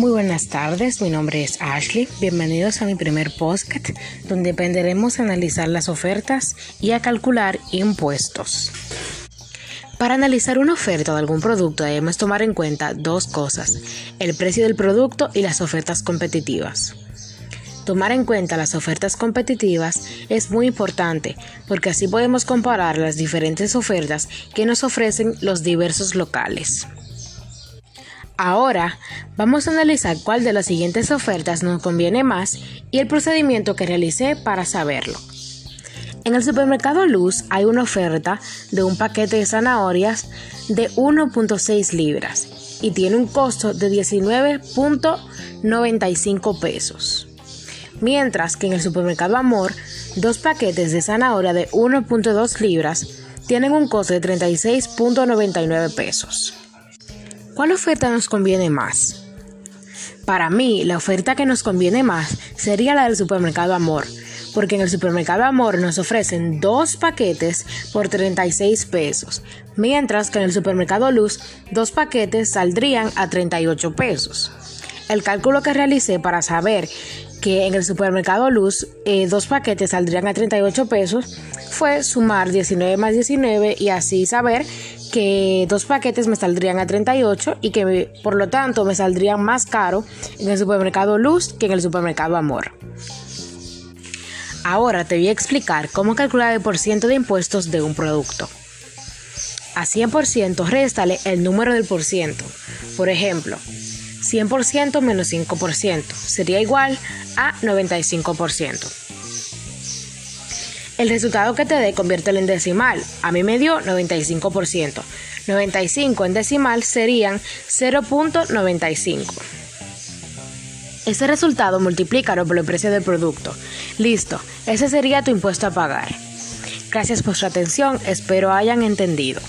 Muy buenas tardes, mi nombre es Ashley. Bienvenidos a mi primer podcast donde aprenderemos a analizar las ofertas y a calcular impuestos. Para analizar una oferta de algún producto debemos tomar en cuenta dos cosas, el precio del producto y las ofertas competitivas. Tomar en cuenta las ofertas competitivas es muy importante porque así podemos comparar las diferentes ofertas que nos ofrecen los diversos locales. Ahora vamos a analizar cuál de las siguientes ofertas nos conviene más y el procedimiento que realicé para saberlo. En el supermercado Luz hay una oferta de un paquete de zanahorias de 1.6 libras y tiene un costo de 19.95 pesos. Mientras que en el supermercado Amor, dos paquetes de zanahoria de 1.2 libras tienen un costo de 36.99 pesos. ¿Cuál oferta nos conviene más? Para mí, la oferta que nos conviene más sería la del supermercado Amor, porque en el supermercado Amor nos ofrecen dos paquetes por 36 pesos, mientras que en el supermercado Luz dos paquetes saldrían a 38 pesos. El cálculo que realicé para saber que en el supermercado Luz eh, dos paquetes saldrían a 38 pesos fue sumar 19 más 19 y así saber que dos paquetes me saldrían a 38 y que por lo tanto me saldrían más caro en el supermercado Luz que en el supermercado Amor. Ahora te voy a explicar cómo calcular el porciento de impuestos de un producto. A 100% réstale el número del porciento. Por ejemplo, 100% menos 5% sería igual a 95%. El resultado que te dé conviértelo en decimal. A mí me dio 95%. 95 en decimal serían 0.95. Ese resultado multiplícalo por el precio del producto. Listo, ese sería tu impuesto a pagar. Gracias por su atención, espero hayan entendido.